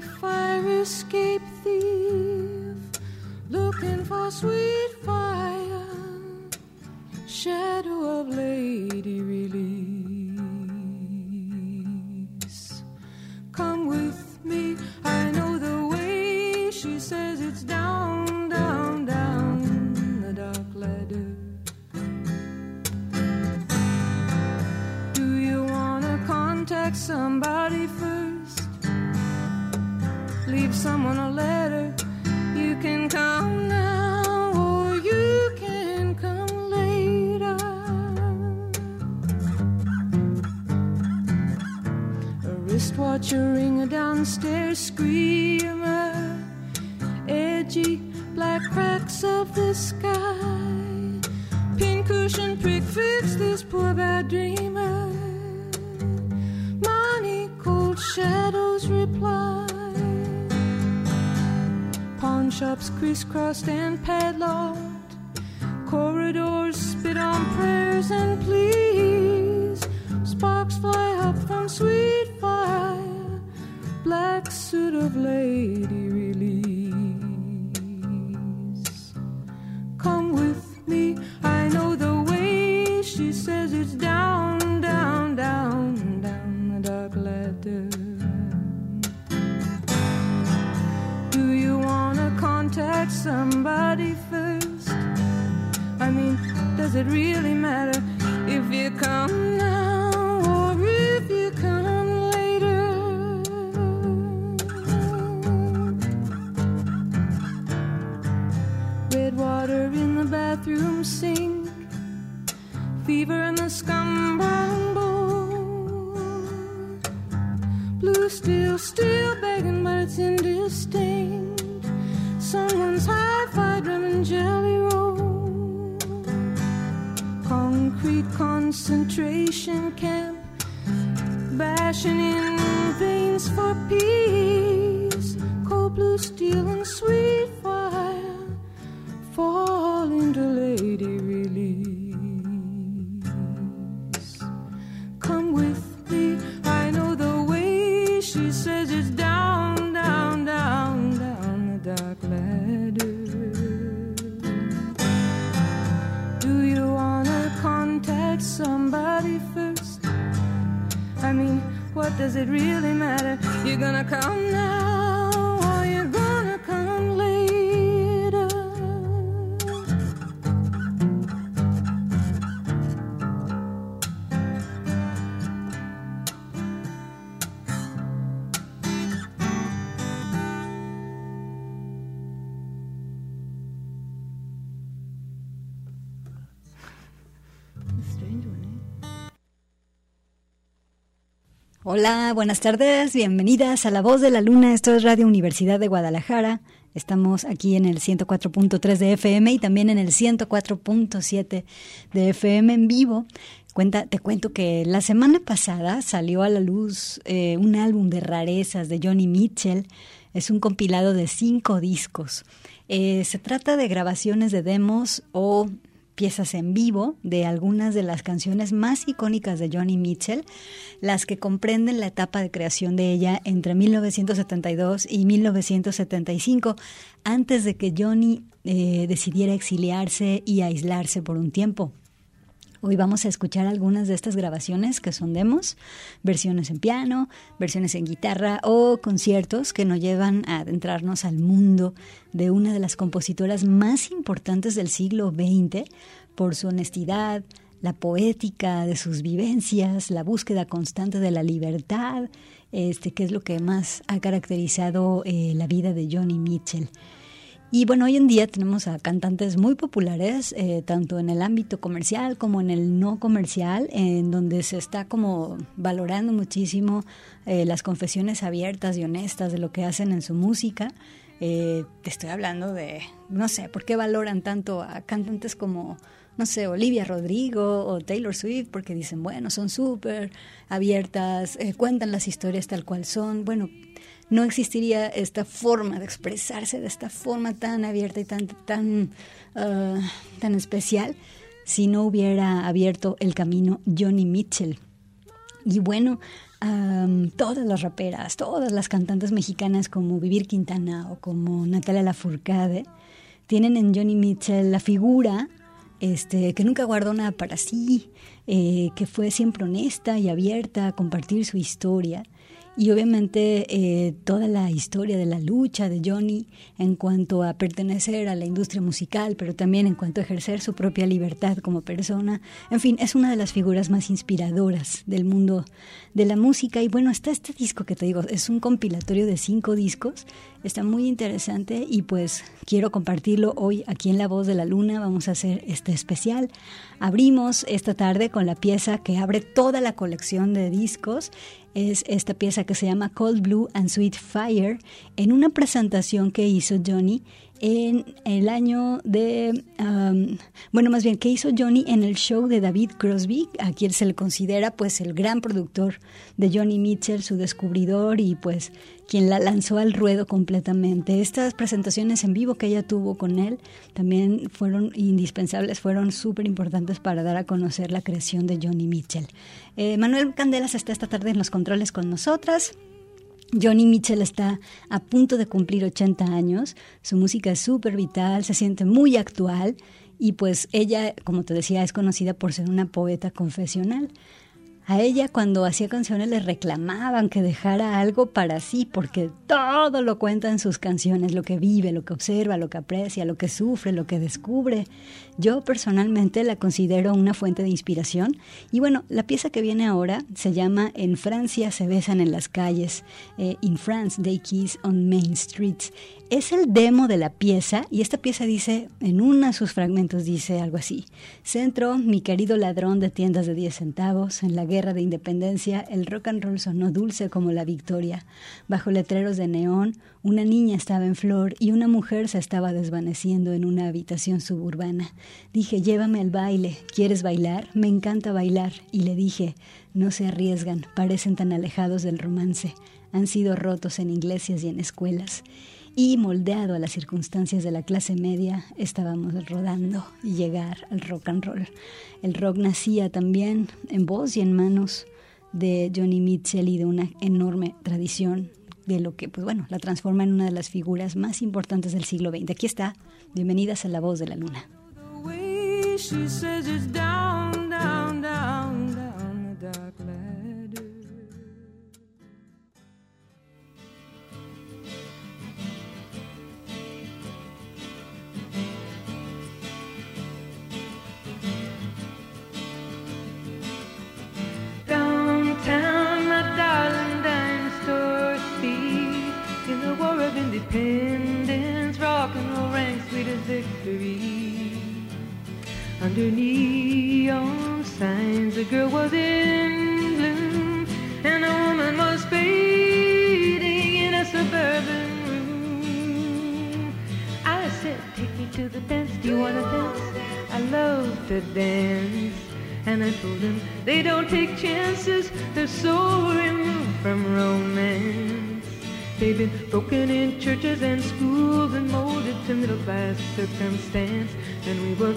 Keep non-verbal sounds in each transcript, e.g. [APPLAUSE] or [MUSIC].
fire escape thief looking for sweet. Somebody first? I mean, does it really matter if you come now or if you come later? Red water in the bathroom sink, fever in the scum bowl. Blue still, still begging, but it's indistinct concentration camp, bashing in veins for peace. Cold blue steel does it really matter? You're gonna come now Hola, buenas tardes, bienvenidas a La Voz de la Luna, esto es Radio Universidad de Guadalajara, Estamos aquí en el 104.3 de FM y también en el 104.7 de FM en vivo. Cuenta, te cuento que la semana pasada salió a la luz eh, un álbum de rarezas de Johnny Mitchell. Es un compilado de cinco discos. Eh, se trata de grabaciones de demos o piezas en vivo de algunas de las canciones más icónicas de Johnny Mitchell, las que comprenden la etapa de creación de ella entre 1972 y 1975, antes de que Johnny eh, decidiera exiliarse y aislarse por un tiempo. Hoy vamos a escuchar algunas de estas grabaciones que son demos, versiones en piano, versiones en guitarra o conciertos que nos llevan a adentrarnos al mundo de una de las compositoras más importantes del siglo XX por su honestidad, la poética de sus vivencias, la búsqueda constante de la libertad, este, que es lo que más ha caracterizado eh, la vida de Johnny Mitchell. Y bueno, hoy en día tenemos a cantantes muy populares, eh, tanto en el ámbito comercial como en el no comercial, en donde se está como valorando muchísimo eh, las confesiones abiertas y honestas de lo que hacen en su música. Eh, te estoy hablando de, no sé, ¿por qué valoran tanto a cantantes como, no sé, Olivia Rodrigo o Taylor Swift? Porque dicen, bueno, son súper abiertas, cuentan las historias tal cual son. Bueno, no existiría esta forma de expresarse de esta forma tan abierta y tan, tan, ah, tan especial si no hubiera abierto el camino Johnny Mitchell. Y bueno, todas las raperas, todas las cantantes mexicanas como Vivir Quintana o como Natalia Lafourcade tienen en Johnny Mitchell la figura este, que nunca guardó nada para sí, eh, que fue siempre honesta y abierta a compartir su historia y obviamente eh, toda la historia de la lucha de Johnny en cuanto a pertenecer a la industria musical, pero también en cuanto a ejercer su propia libertad como persona. En fin, es una de las figuras más inspiradoras del mundo de la música. Y bueno, está este disco que te digo, es un compilatorio de cinco discos, está muy interesante y pues quiero compartirlo hoy aquí en La Voz de la Luna. Vamos a hacer este especial. Abrimos esta tarde con la pieza que abre toda la colección de discos es esta pieza que se llama Cold Blue and Sweet Fire en una presentación que hizo Johnny en el año de, bueno, más bien, que hizo Johnny en el show de David Crosby, a quien se le considera pues el gran productor de Johnny Mitchell, su descubridor y pues quien la lanzó al ruedo completamente. Estas presentaciones en vivo que ella tuvo con él también fueron indispensables, fueron súper importantes para dar a conocer la creación de Johnny Mitchell. Eh, Manuel Candelas está esta tarde en los controles con nosotras. Johnny Mitchell está a punto de cumplir 80 años, su música es súper vital, se siente muy actual y pues ella, como te decía, es conocida por ser una poeta confesional. A ella cuando hacía canciones le reclamaban que dejara algo para sí, porque todo lo cuenta en sus canciones, lo que vive, lo que observa, lo que aprecia, lo que sufre, lo que descubre. Yo personalmente la considero una fuente de inspiración. Y bueno, la pieza que viene ahora se llama En Francia se besan en las calles, eh, In France they kiss on Main Streets. Es el demo de la pieza y esta pieza dice, en uno de sus fragmentos dice algo así. Centro, mi querido ladrón de tiendas de 10 centavos, en la guerra de independencia el rock and roll sonó dulce como la victoria. Bajo letreros de neón, una niña estaba en flor y una mujer se estaba desvaneciendo en una habitación suburbana. Dije, llévame al baile, ¿quieres bailar? Me encanta bailar. Y le dije, no se arriesgan, parecen tan alejados del romance. Han sido rotos en iglesias y en escuelas y moldeado a las circunstancias de la clase media, estábamos rodando y llegar al rock and roll. El rock nacía también en voz y en manos de Johnny Mitchell y de una enorme tradición de lo que, pues bueno, la transforma en una de las figuras más importantes del siglo XX. Aquí está, bienvenidas a La Voz de la Luna. Independence, rock and roll oh, rang sweet as victory. Under neon signs, a girl was in bloom, and a woman was fading in a suburban room. I said, Take me to the dance. Do you wanna dance? I love to dance. And I told them they don't take chances. They're so removed from romance. They've been broken in churches and schools and molded to middle class circumstance. And we were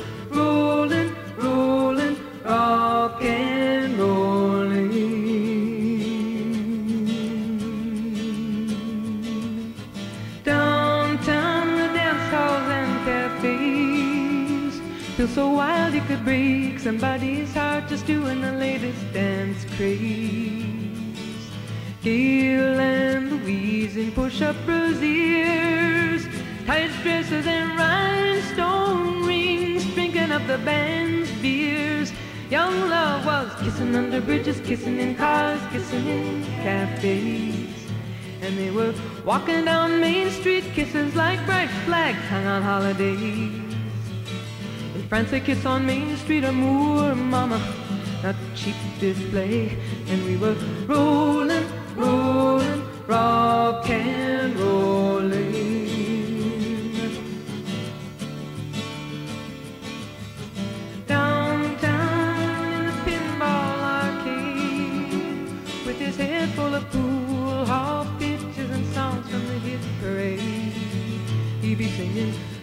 In push-up tight dresses and rhinestone rings, drinking up the band's beers. Young love was kissing under bridges, kissing in cars, kissing in cafes. And they were walking down Main Street, kisses like bright flags hung on holidays. In France, they kiss on Main Street, amour, mama, not cheap display. And we were rolling,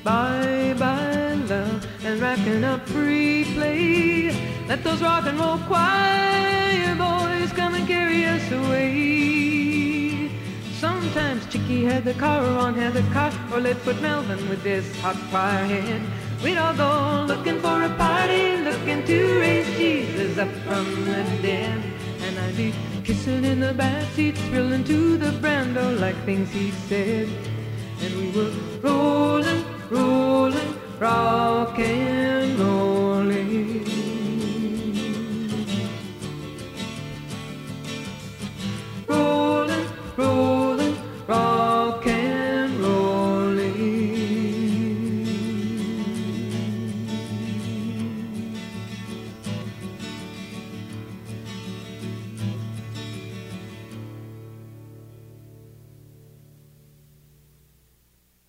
bye bye love and racking up free play. Let those rock and roll choir boys come and carry us away. Sometimes Chicky had the car, Ron had the car, or Leadfoot Melvin with this hot fire head. We'd all go looking for a party, looking to raise Jesus up from the dead. And I'd be kissing in the backseat, thrilling to the brando like things he said. And we were rolling, rock and.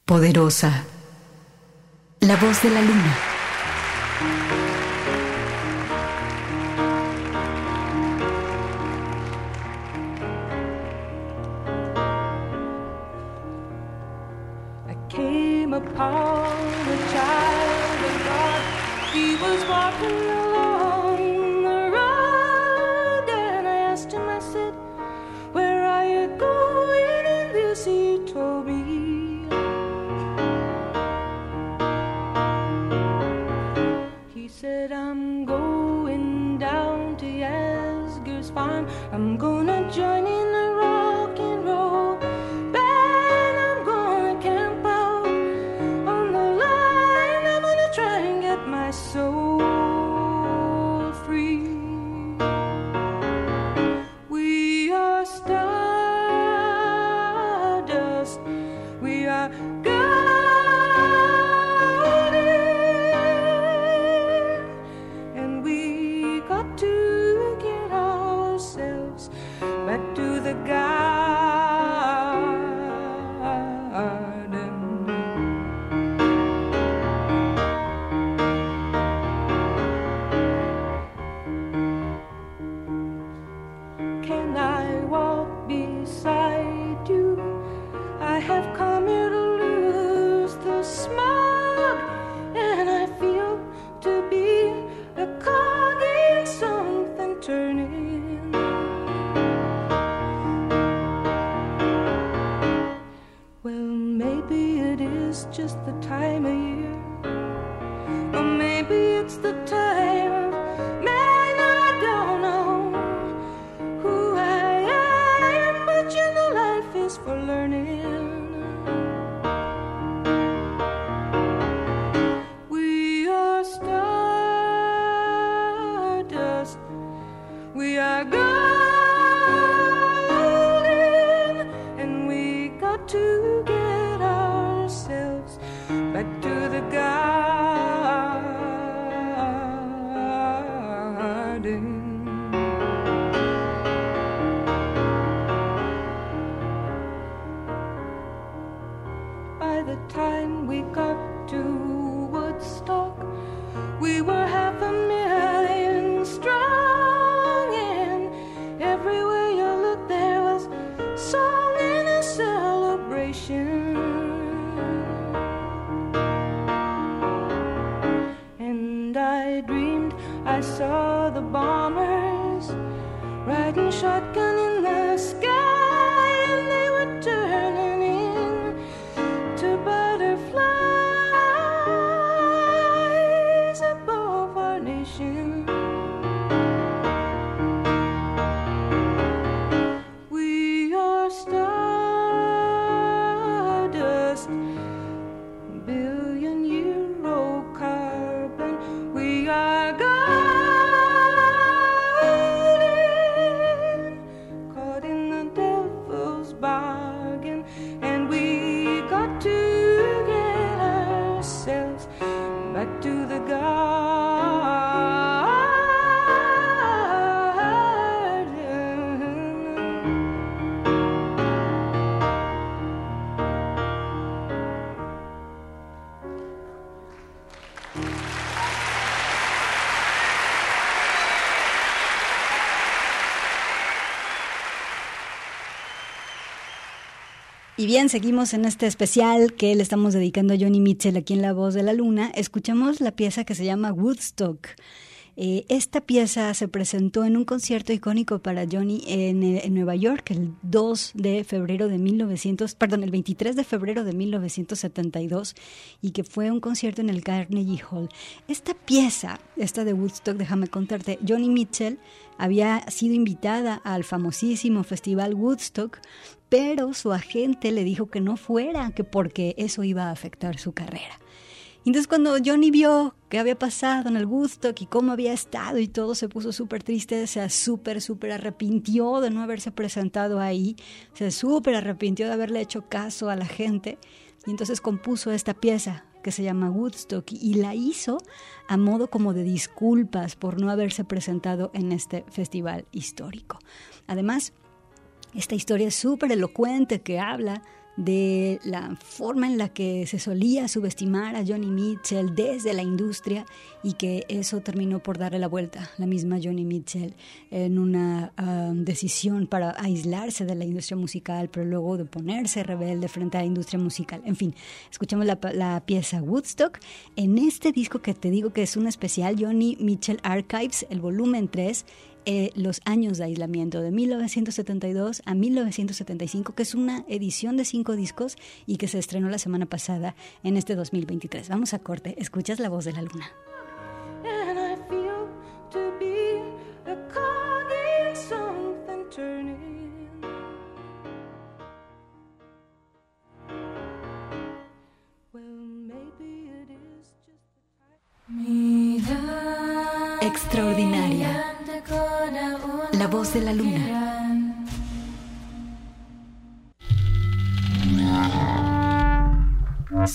Poderosa. La voz de la luna. I'm going down to Yasgur's farm. I'm gonna join in the Y bien, seguimos en este especial que le estamos dedicando a Johnny Mitchell aquí en La Voz de la Luna. Escuchamos la pieza que se llama Woodstock. Eh, esta pieza se presentó en un concierto icónico para Johnny en, eh, Nueva York el 2 de febrero de 1900, perdón, el 23 de febrero de 1972 y que fue un concierto en el Carnegie Hall. Esta pieza, esta de Woodstock, déjame contarte, Johnny Mitchell había sido invitada al famosísimo festival Woodstock, pero su agente le dijo que no fuera, que porque eso iba a afectar su carrera. Entonces cuando Johnny vio qué había pasado en el Woodstock y cómo había estado y todo, se puso súper triste, se súper, súper arrepintió de no haberse presentado ahí, se súper arrepintió de haberle hecho caso a la gente y entonces compuso esta pieza que se llama Woodstock y la hizo a modo como de disculpas por no haberse presentado en este festival histórico. Además, esta historia súper elocuente que habla de la forma en la que se solía subestimar a Johnny Mitchell desde la industria y que eso terminó por darle la vuelta, la misma Johnny Mitchell, en una uh, decisión para aislarse de la industria musical, pero luego de ponerse rebelde frente a la industria musical. En fin, escuchamos la, la pieza Woodstock. En este disco que te digo que es un especial, Johnny Mitchell Archives, el volumen 3, eh, los años de aislamiento, de 1972 a 1975, que es una edición de cinco discos y que se estrenó la semana pasada en este 2023. Vamos a corte, escuchas la voz de la luna.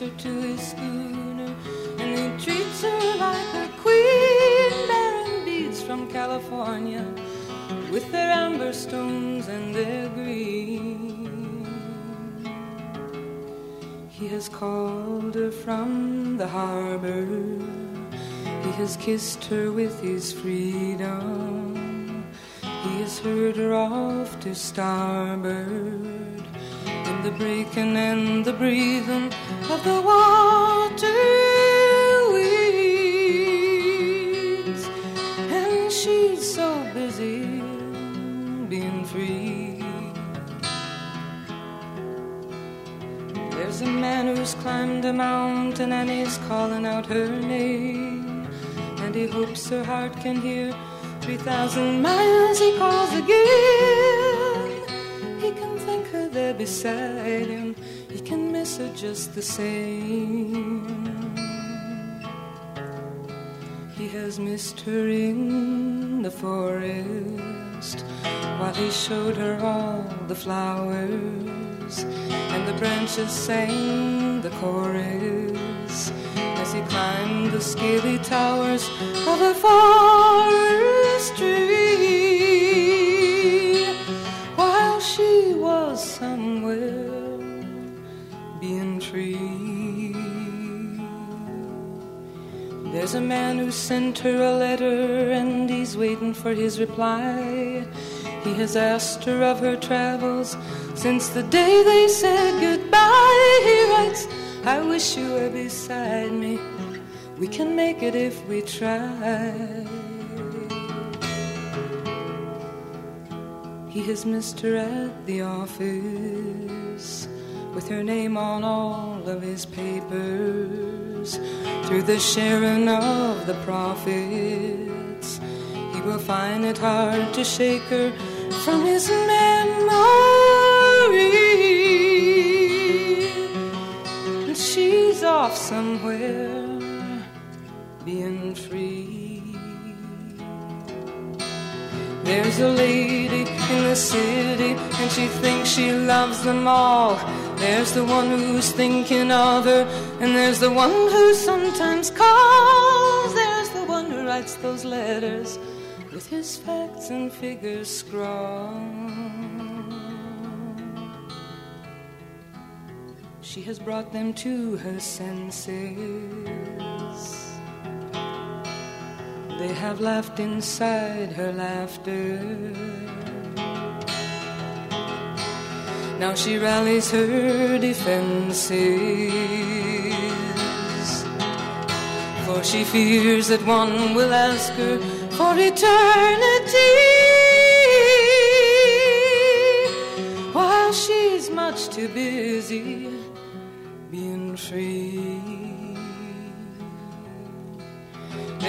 Her to his schooner, and he treats her like a queen, bearing beads from California with their amber stones and their green. He has called her from the harbor. He has kissed her with his freedom. He has heard her off to starboard in the breaking and the breathing of the water weeds. And she's so busy being free. There's a man who's climbed a mountain and he's calling out her name. and he hopes her heart can hear. Three thousand miles he calls again. He can think there beside him. He can miss her just the same. He has missed her in the forest while he showed her all the flowers and the branches sang the chorus as he climbed the scaly towers of a forest tree There's a man who sent her a letter and he's waiting for his reply. He has asked her of her travels since the day they said goodbye. He writes, I wish you were beside me. We can make it if we try. He has missed her at the office with her name on all of his papers. Through the sharing of the profits, he will find it hard to shake her from his memory. And she's off somewhere being free. There's a lady in the city, and she thinks she loves them all. There's the one who's thinking of her, and there's the one who sometimes calls. There's the one who writes those letters with his facts and figures scrawled. She has brought them to her senses. They have laughed inside her laughter. Now she rallies her defenses. For she fears that one will ask her for eternity. While she's much too busy being free.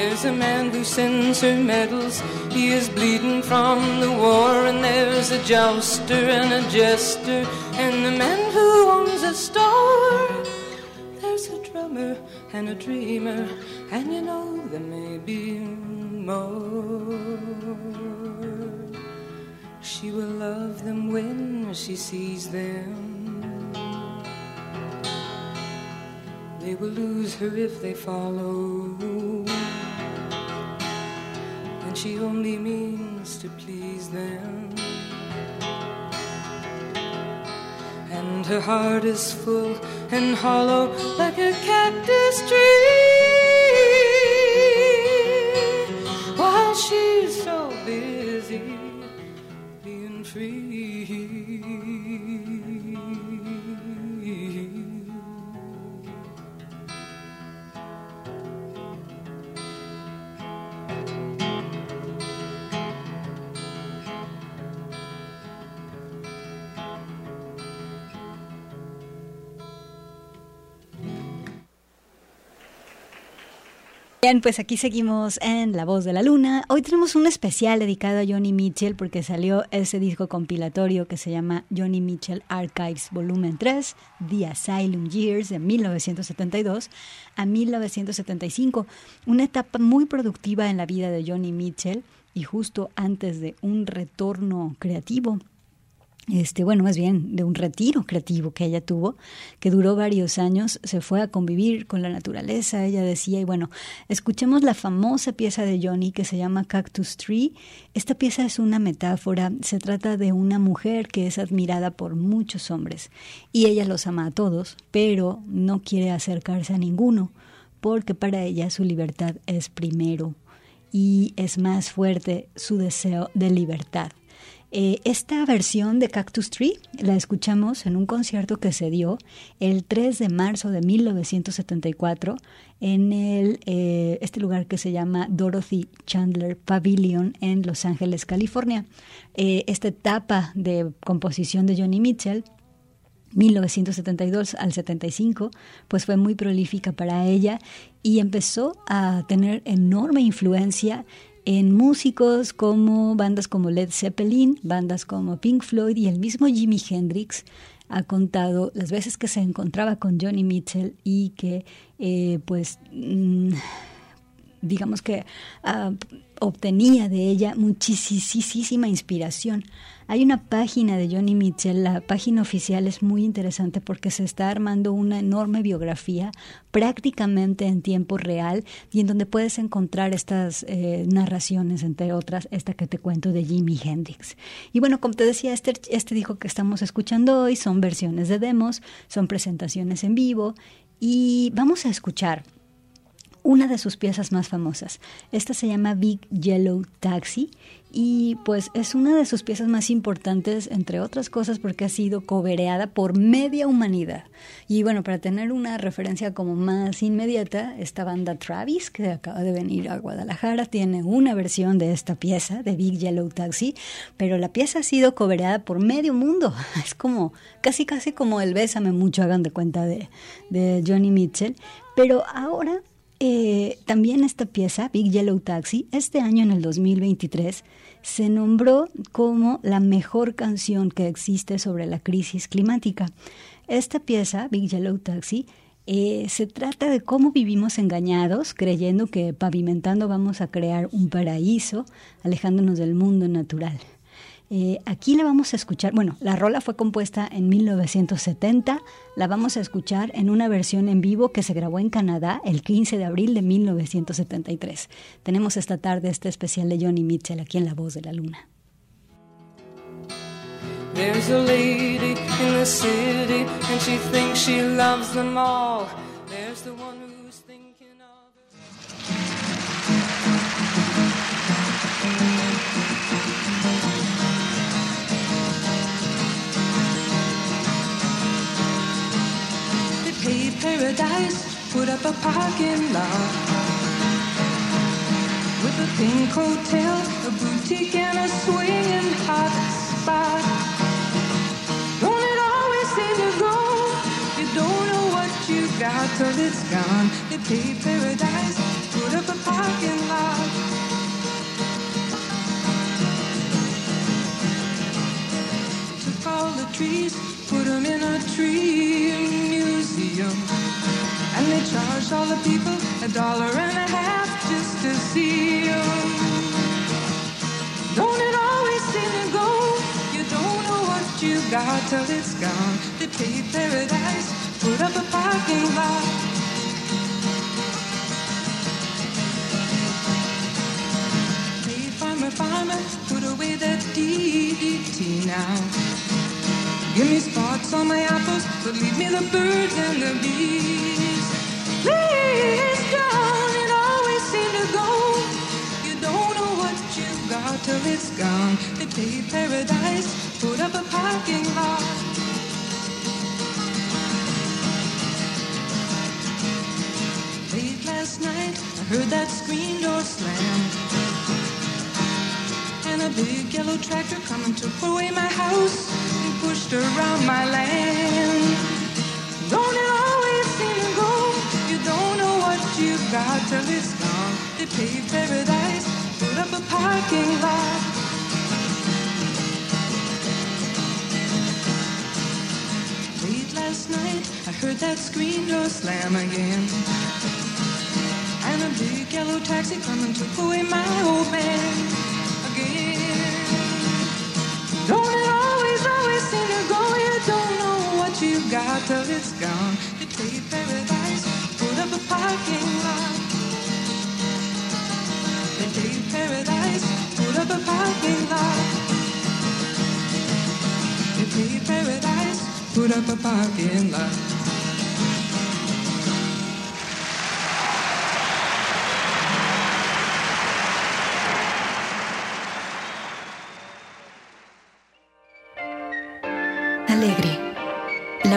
There's a man who sends her medals. He is bleeding from the war, and there's a jouster and a jester, and the man who owns a store. There's a drummer and a dreamer, and you know there may be more. She will love them when she sees them. They will lose her if they follow. She only means to please them. And her heart is full and hollow like a cactus tree. While she's so busy being free. Bien, pues aquí seguimos en La Voz de la Luna. Hoy tenemos un especial dedicado a Johnny Mitchell porque salió ese disco compilatorio que se llama Johnny Mitchell Archives Volumen 3, The Asylum Years de 1972 a 1975. Una etapa muy productiva en la vida de Johnny Mitchell y justo antes de un retorno creativo este, bueno, más bien de un retiro creativo que ella tuvo, que duró varios años, se fue a convivir con la naturaleza, ella decía, y bueno, escuchemos la famosa pieza de Johnny que se llama Cactus Tree. Esta pieza es una metáfora, se trata de una mujer que es admirada por muchos hombres y ella los ama a todos, pero no quiere acercarse a ninguno, porque para ella su libertad es primero y es más fuerte su deseo de libertad. Eh, esta versión de Cactus Tree la escuchamos en un concierto que se dio el 3 de marzo de 1974 en el, eh, este lugar que se llama Dorothy Chandler Pavilion en Los Ángeles, California. Eh, esta etapa de composición de Johnny Mitchell 1972 al 75, pues fue muy prolífica para ella y empezó a tener enorme influencia en músicos como bandas como Led Zeppelin, bandas como Pink Floyd y el mismo Jimi Hendrix ha contado las veces que se encontraba con Johnny Mitchell y que eh, pues mm, digamos que ah, obtenía de ella muchísima inspiración. Hay una página de Johnny Mitchell, la página oficial es muy interesante porque se está armando una enorme biografía prácticamente en tiempo real y en donde puedes encontrar estas eh, narraciones, entre otras, esta que te cuento de Jimi Hendrix. Y bueno, como te decía, este, este disco que estamos escuchando hoy son versiones de demos, son presentaciones en vivo y vamos a escuchar una de sus piezas más famosas. Esta se llama Big Yellow Taxi y pues es una de sus piezas más importantes, entre otras cosas, porque ha sido cobereada por media humanidad. Y bueno, para tener una referencia como más inmediata, esta banda Travis, que acaba de venir a Guadalajara, tiene una versión de esta pieza, de Big Yellow Taxi, pero la pieza ha sido cobereada por medio mundo. [LAUGHS] Es como, casi casi como el Bésame mucho, hagan de cuenta de, de Johnny Mitchell. Pero ahora eh, también esta pieza, Big Yellow Taxi, este año en el 2023, se nombró como la mejor canción que existe sobre la crisis climática. Esta pieza, Big Yellow Taxi, eh, se trata de cómo vivimos engañados, creyendo que pavimentando vamos a crear un paraíso, alejándonos del mundo natural. Eh, aquí la vamos a escuchar, bueno, la rola fue compuesta en 1970, la vamos a escuchar en una versión en vivo que se grabó en Canadá el 15 de abril de 1973. Tenemos esta tarde este especial de Johnny Mitchell aquí en La Voz de la Luna. There's a lady in the city and she thinks she loves them all. There's the one paradise, put up a parking lot. With a pink hotel, a boutique, and a swinging hot spot. Don't it always seem to go? You don't know what you got till it's gone. They paved paradise, put up a parking lot. Took all the trees, put them in a tree. And they charged all the people a dollar and a half just to see them. Don't it always seem to go? You don't know what you got till it's gone. They paid paradise, put up a parking lot. Farmer, farmer, put away that DDT now. Give me spots on my apples, but leave me the birds and the bees. Please don't it always seem to go. You don't know what you've got till it's gone. They paved paradise, put up a parking lot. Late last night, I heard that screen door slam. And a big yellow tractor coming took away my house pushed around my land. Don't it always seem to go? You don't know what you've got till it's gone. They paved paradise, put up a parking lot. Late last night, I heard that screen door slam again. And a big yellow taxi coming took away my old man don't know what you got till it's gone. You take paradise, put up a parking lot. They take paradise, put up a parking lot. They paved paradise, put up a parking lot.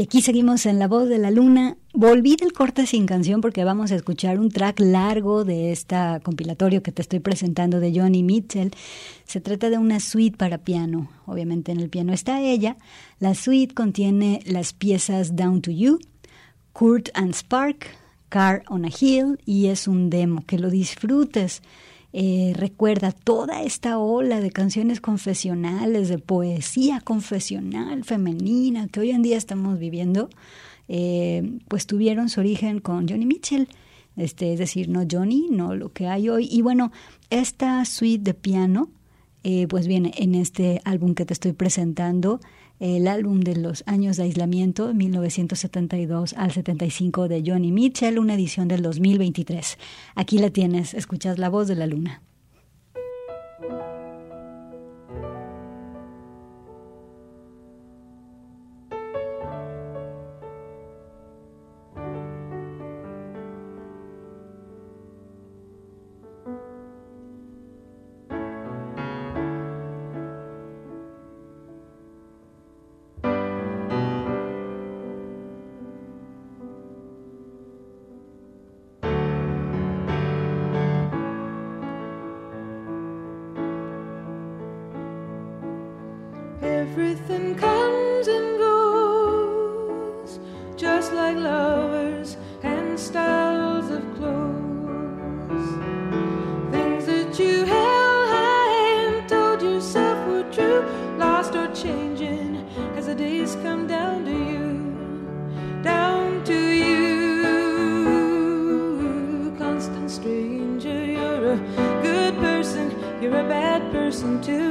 Y aquí seguimos en La Voz de la Luna. Volví del corte sin canción porque vamos a escuchar un track largo de esta compilatorio que te estoy presentando de Johnny Mitchell. Se trata de una suite para piano. Obviamente en el piano está ella. La suite contiene las piezas Down to You, Kurt and Spark, Car on a Hill y es un demo. Que lo disfrutes. Eh, recuerda toda esta ola de canciones confesionales, de poesía confesional femenina que hoy en día estamos viviendo, eh, pues tuvieron su origen con Johnny Mitchell. Este, es decir, no Johnny, no lo que hay hoy. Y bueno, esta suite de piano, eh, pues viene en este álbum que te estoy presentando el álbum de los años de aislamiento, 1972 al 75 de Johnny Mitchell, una edición del 2023. Aquí la tienes, escuchas la voz de la luna. Everything comes and goes, just like lovers and styles of clothes. Things that you held high and told yourself were true, lost or changing as the days come down to you, down to you. Constant stranger, you're a good person, you're a bad person too.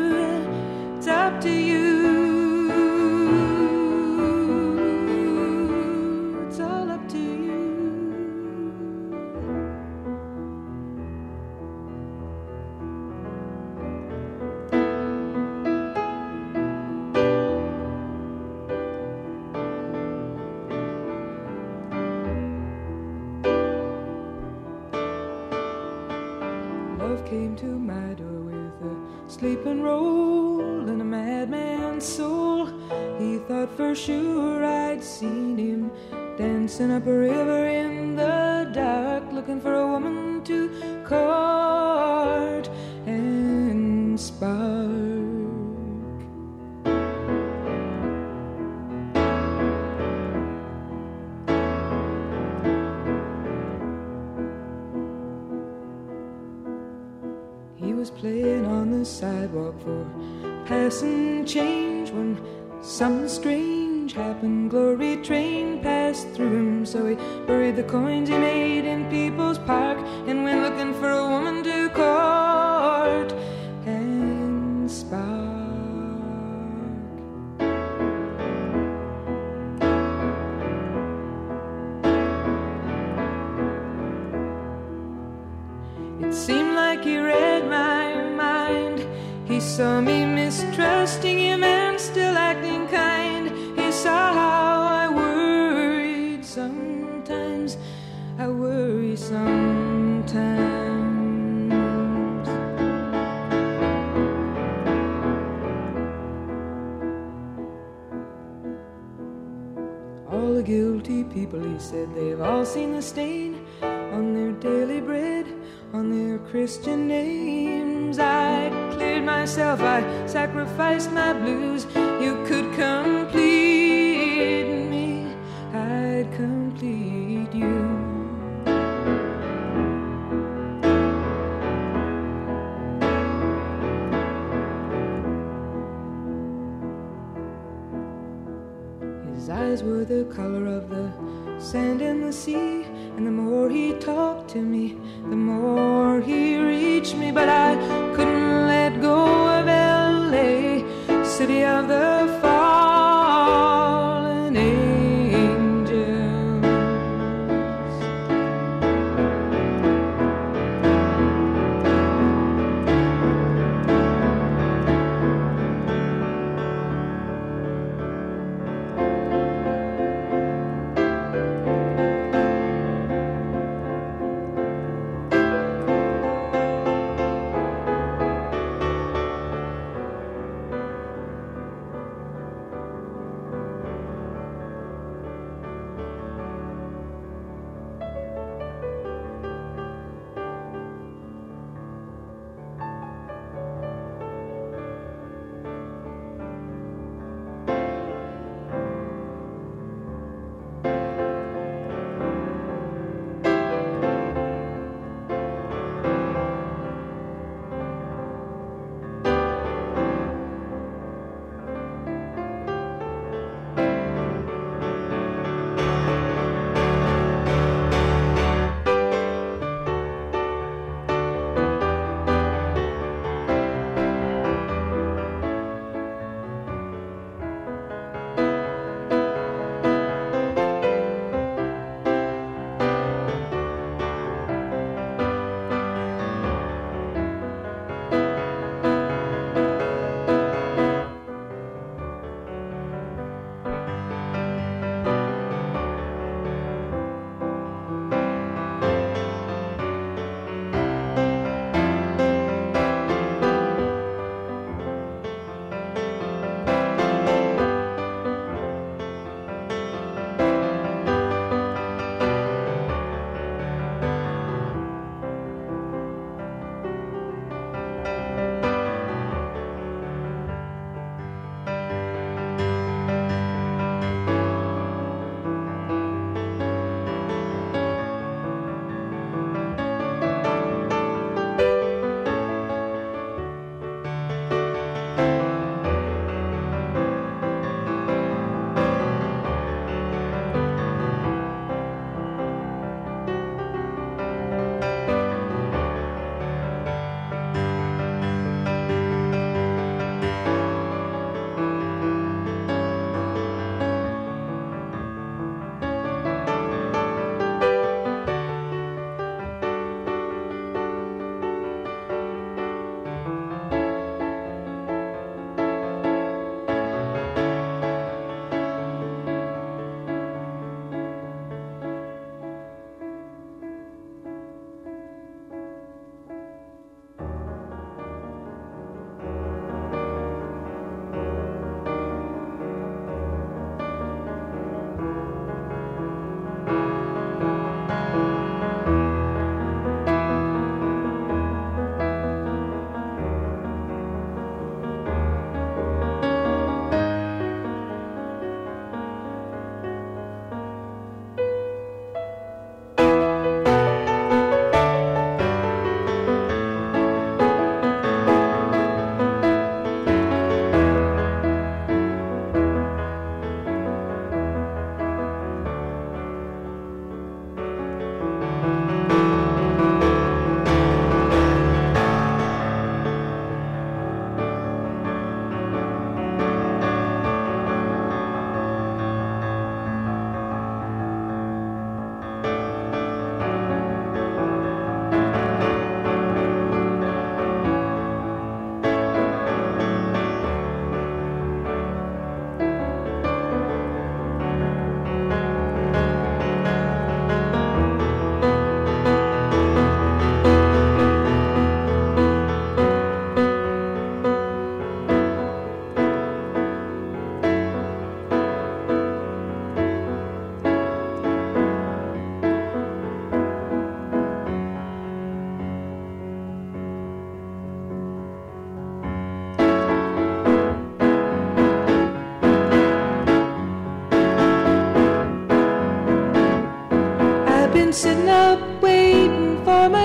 Was playing on the sidewalk for passing change when something strange happened. Glory train passed through him, so he buried the coins he made in People's Park and went looking for a woman to people, he said, they've all seen the stain on their daily bread, on their Christian names. I cleared myself, I sacrificed my blues. You could complete me, I'd complete you. His eyes were the color of the sand in the sea, and the more he talked to me, the more he reached me. But I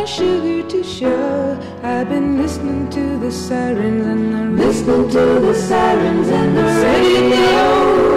my sugar to show. I've been listening to the sirens and I'm listening to the sirens and the radio.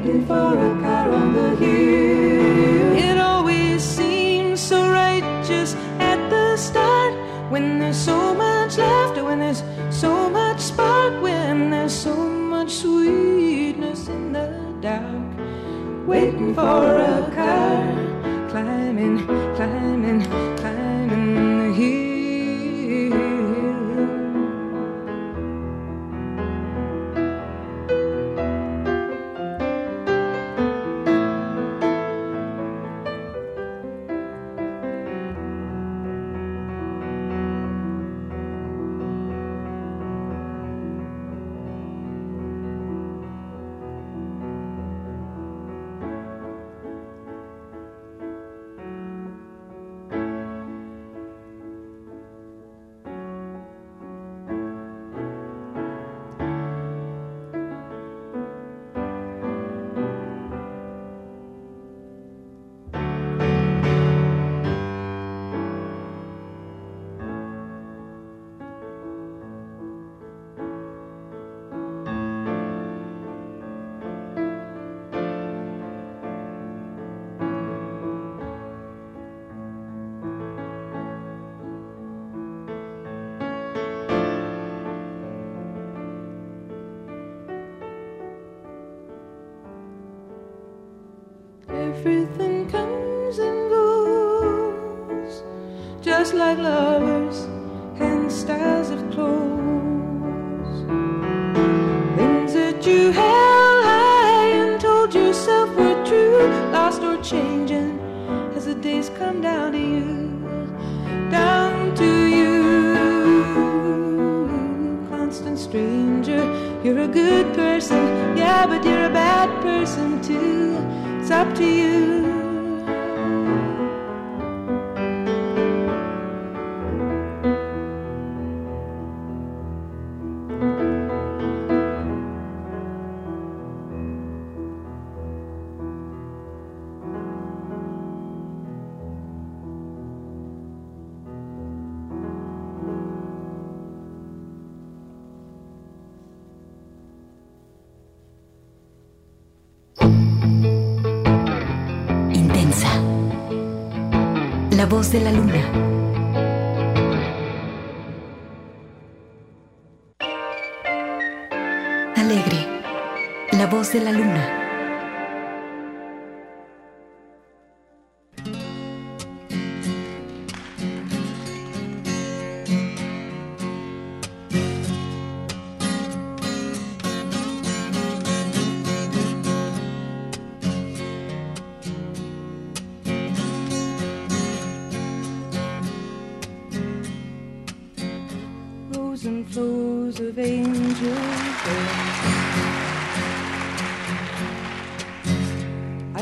Waiting for a car on the hill. It always seems so righteous at the start when there's so much laughter, when there's so much spark, when there's so much sweetness in the dark. Waiting for a car, just like lovers and styles of clothes. Things that you held high and told yourself were true, lost or changing as the days come down to you, down to you. Constant stranger, you're a good person, yeah, but you're a bad person too. It's up to you.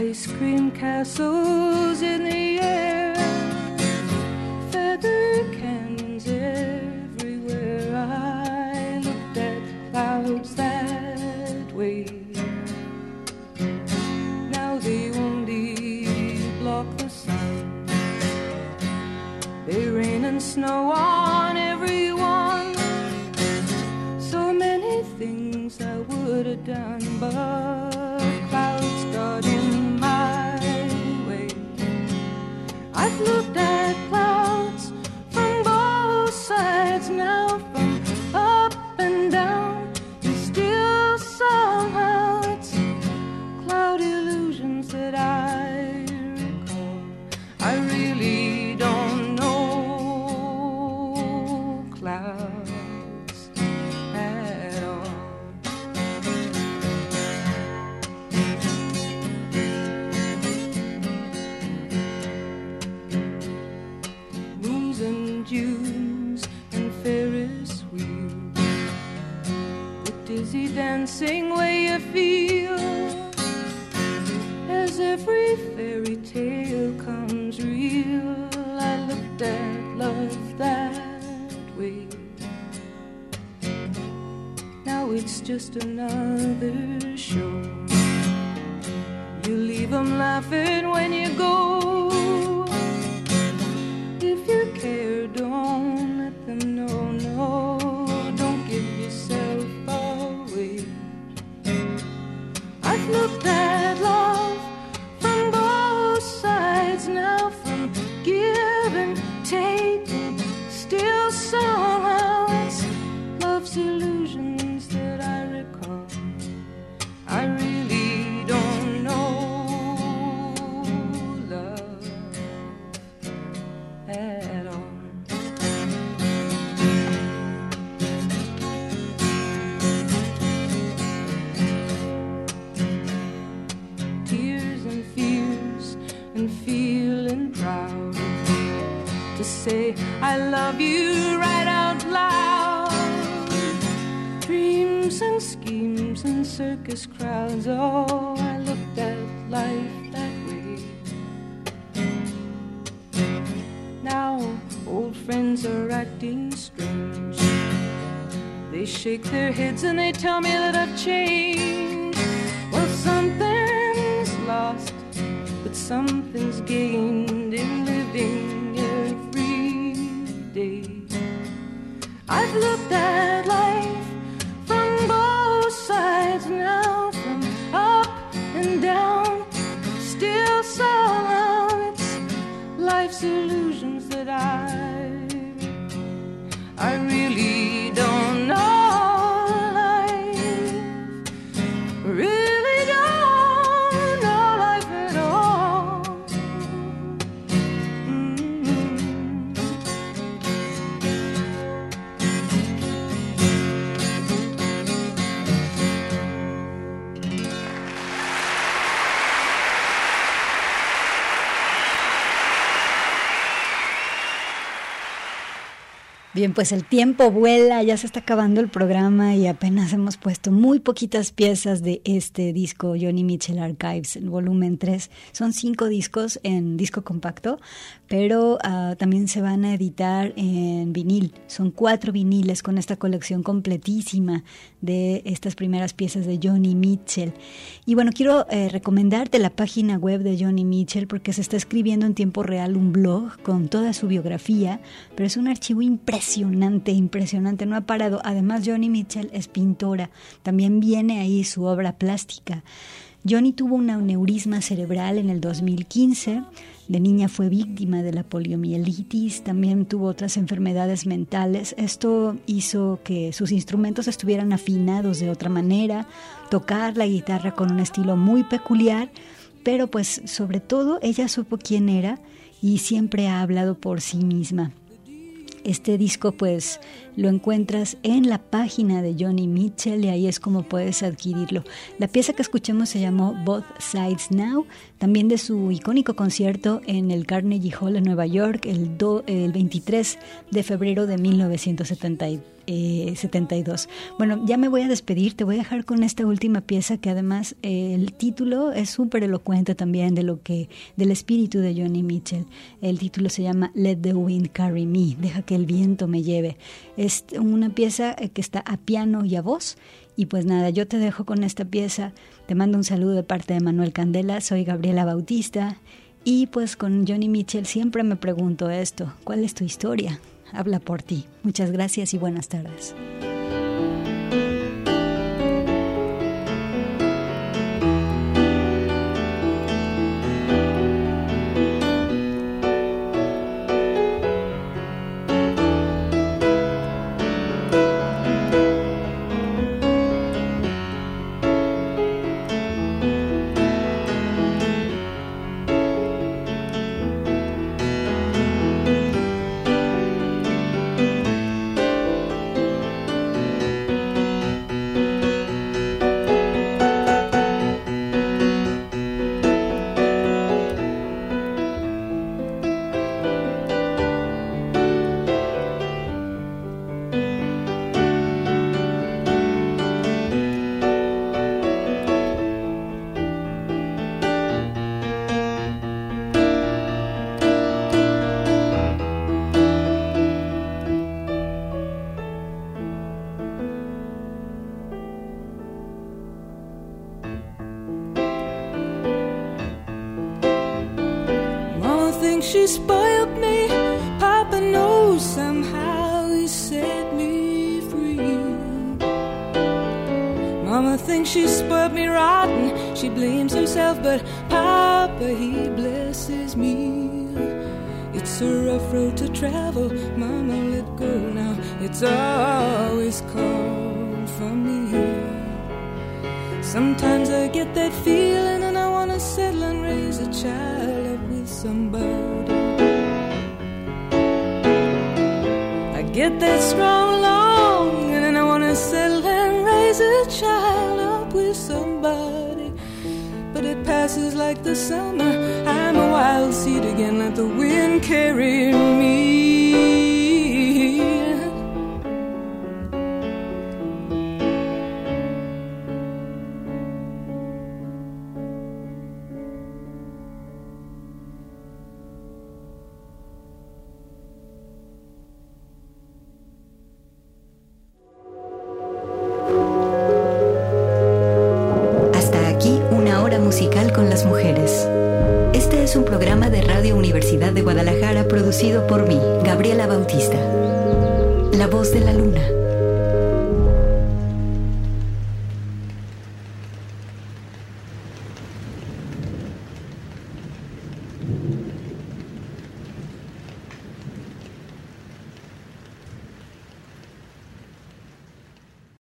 Ice cream castles in the air, just another show. You leave 'em laughing when you shake their heads and they tell me Bien, pues el tiempo vuela, ya se está acabando el programa y apenas hemos puesto muy poquitas piezas de este disco Johnny Mitchell Archives, el volumen 3. Son cinco discos en disco compacto, pero ah, también se van a editar en vinil. Son cuatro viniles con esta colección completísima de estas primeras piezas de Johnny Mitchell. Y bueno, quiero eh, recomendarte la página web de Johnny Mitchell porque se está escribiendo en tiempo real un blog con toda su biografía, pero es un archivo impresionante, impresionante, no ha parado. Además, Johnny Mitchell es pintora, también viene ahí su obra plástica. Johnny tuvo un aneurisma cerebral en el 2015. De niña fue víctima de la poliomielitis, también tuvo otras enfermedades mentales. Esto hizo que sus instrumentos estuvieran afinados de otra manera, tocar la guitarra con un estilo muy peculiar, pero pues sobre todo ella supo quién era y siempre ha hablado por sí misma. Este disco pues lo encuentras en la página de Johnny Mitchell y ahí es como puedes adquirirlo. La pieza que escuchamos se llamó Both Sides Now, también de su icónico concierto en el Carnegie Hall en Nueva York el, el 23 de febrero de 1972. 72. Eh, bueno, ya me voy a despedir, te voy a dejar con esta última pieza que además eh, el título es súper elocuente también de lo que, del espíritu de Johnny Mitchell. El título se llama Let the Wind Carry Me, deja que el viento me lleve. Una pieza eh, que está a piano y a voz. Y pues nada, yo te dejo con esta pieza. Te mando un saludo de parte de Manuel Candela. Soy Gabriela Bautista. Y pues con Johnny Mitchell siempre me pregunto esto, ¿cuál es tu historia? habla por ti. Muchas gracias y buenas tardes. She spoiled me. Papa knows somehow he set me free. Mama thinks she spoiled me rotten. She blames herself, but Papa, he blesses me. It's a rough road to travel. Mama, let go now. It's always cold for me. Sometimes I get that feeling and I wanna settle and raise a child up with somebody. get that strong long, and then I wanna settle and raise a child up with somebody. But it passes like the summer. I'm a wild seed again, let the wind carry me.